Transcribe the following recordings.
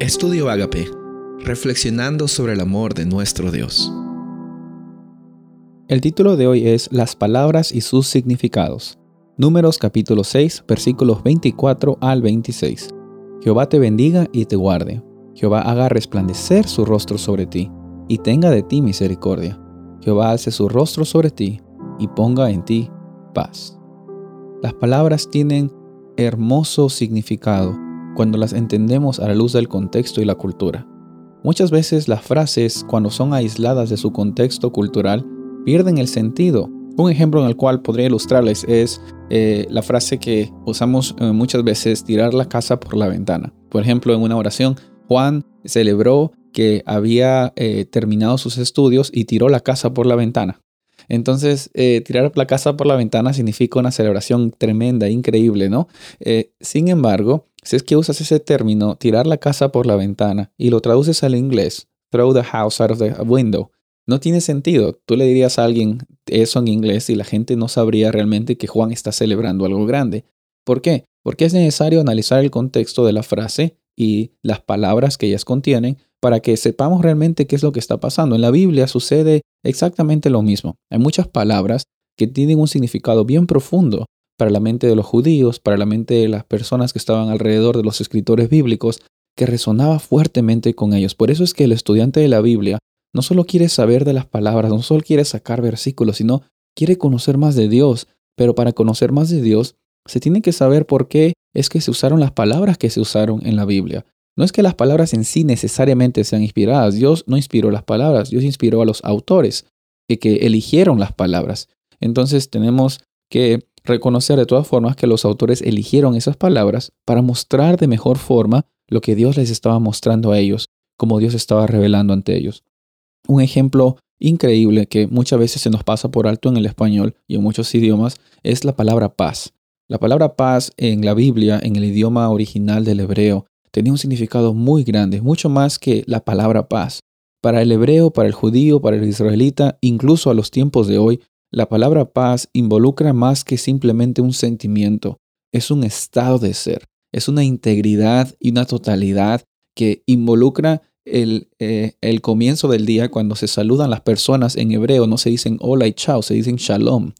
Estudio Agape, reflexionando sobre el amor de nuestro Dios. El título de hoy es Las palabras y sus significados. Números capítulo 6, versículos 24 al 26. Jehová te bendiga y te guarde. Jehová haga resplandecer su rostro sobre ti y tenga de ti misericordia. Jehová alce su rostro sobre ti y ponga en ti paz. Las palabras tienen hermoso significado cuando las entendemos a la luz del contexto y la cultura. Muchas veces las frases, cuando son aisladas de su contexto cultural, pierden el sentido. Un ejemplo en el cual podría ilustrarles es eh, la frase que usamos eh, muchas veces, tirar la casa por la ventana. Por ejemplo, en una oración, Juan celebró que había eh, terminado sus estudios y tiró la casa por la ventana. Entonces, tirar la casa por la ventana significa una celebración tremenda, increíble, ¿no? sin embargo, si es que usas ese término, tirar la casa por la ventana, y lo traduces al inglés, throw the house out of the window, no tiene sentido. Tú le dirías a alguien eso en inglés y la gente no sabría realmente que Juan está celebrando algo grande. ¿Por qué? Porque es necesario analizar el contexto de la frase y las palabras que ellas contienen para que sepamos realmente qué es lo que está pasando. En la Biblia sucede exactamente lo mismo. Hay muchas palabras que tienen un significado bien profundo para la mente de los judíos, para la mente de las personas que estaban alrededor de los escritores bíblicos, que resonaba fuertemente con ellos. Por eso es que el estudiante de la Biblia no solo quiere saber de las palabras, no solo quiere sacar versículos, sino quiere conocer más de Dios. Pero para conocer más de Dios, se tiene que saber por qué es que se usaron las palabras que se usaron en la Biblia. No es que las palabras en sí necesariamente sean inspiradas. Dios no inspiró las palabras, Dios inspiró a los autores que, que eligieron las palabras. Entonces tenemos que reconocer de todas formas que los autores eligieron esas palabras para mostrar de mejor forma lo que Dios les estaba mostrando a ellos, como Dios estaba revelando ante ellos. Un ejemplo increíble que muchas veces se nos pasa por alto en el español y en muchos idiomas es la palabra paz. La palabra paz en la Biblia, en el idioma original del hebreo, tenía un significado muy grande, mucho más que la palabra paz. Para el hebreo, para el judío, para el israelita, incluso a los tiempos de hoy, la palabra paz involucra más que simplemente un sentimiento, es un estado de ser, es una integridad y una totalidad que involucra el, eh, el, comienzo del día cuando se saludan las personas en hebreo, no se dicen hola y chao, se dicen shalom.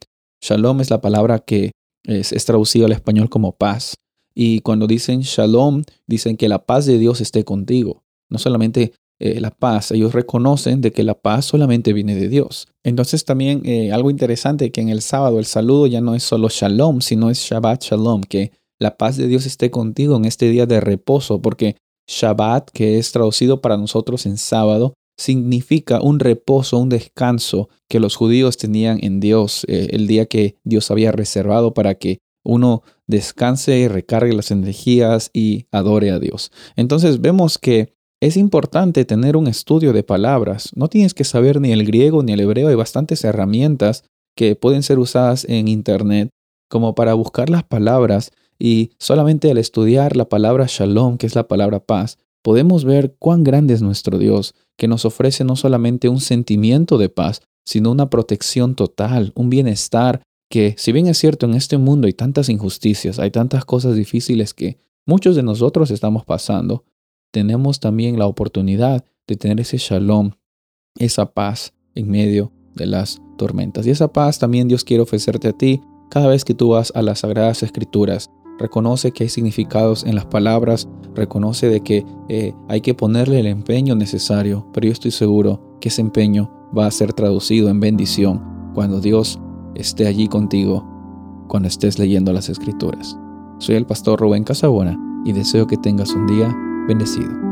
Shalom es la palabra que es, traducido al español como paz. Y cuando dicen shalom, dicen que la paz de Dios esté contigo. No solamente eh, la paz. Ellos reconocen de que la paz solamente viene de Dios. Entonces también eh, algo interesante que en el sábado el saludo ya no es solo shalom, sino es Shabbat Shalom, que la paz de Dios esté contigo en este día de reposo, porque Shabbat, que es traducido para nosotros en sábado, significa un reposo, un descanso que los judíos tenían en Dios, eh, el día que Dios había reservado para que uno descanse y recargue las energías y adore a Dios. Entonces vemos que es importante tener un estudio de palabras. No tienes que saber ni el griego ni el hebreo. Hay bastantes herramientas que pueden ser usadas en Internet como para buscar las palabras y solamente al estudiar la palabra shalom, que es la palabra paz, podemos ver cuán grande es nuestro Dios, que nos ofrece no solamente un sentimiento de paz, sino una protección total, un bienestar que, si bien es cierto, en este mundo hay tantas injusticias, hay tantas cosas difíciles que muchos de nosotros estamos pasando, tenemos también la oportunidad de tener ese shalom, esa paz en medio de las tormentas. Y esa paz también Dios quiere ofrecerte a ti cada vez que tú vas a las sagradas escrituras. Reconoce que hay significados en las palabras, reconoce de que eh, hay que ponerle el empeño necesario, pero yo estoy seguro que ese empeño va a ser traducido en bendición cuando Dios esté allí contigo, cuando estés leyendo las escrituras. Soy el pastor Rubén Casabona y deseo que tengas un día bendecido.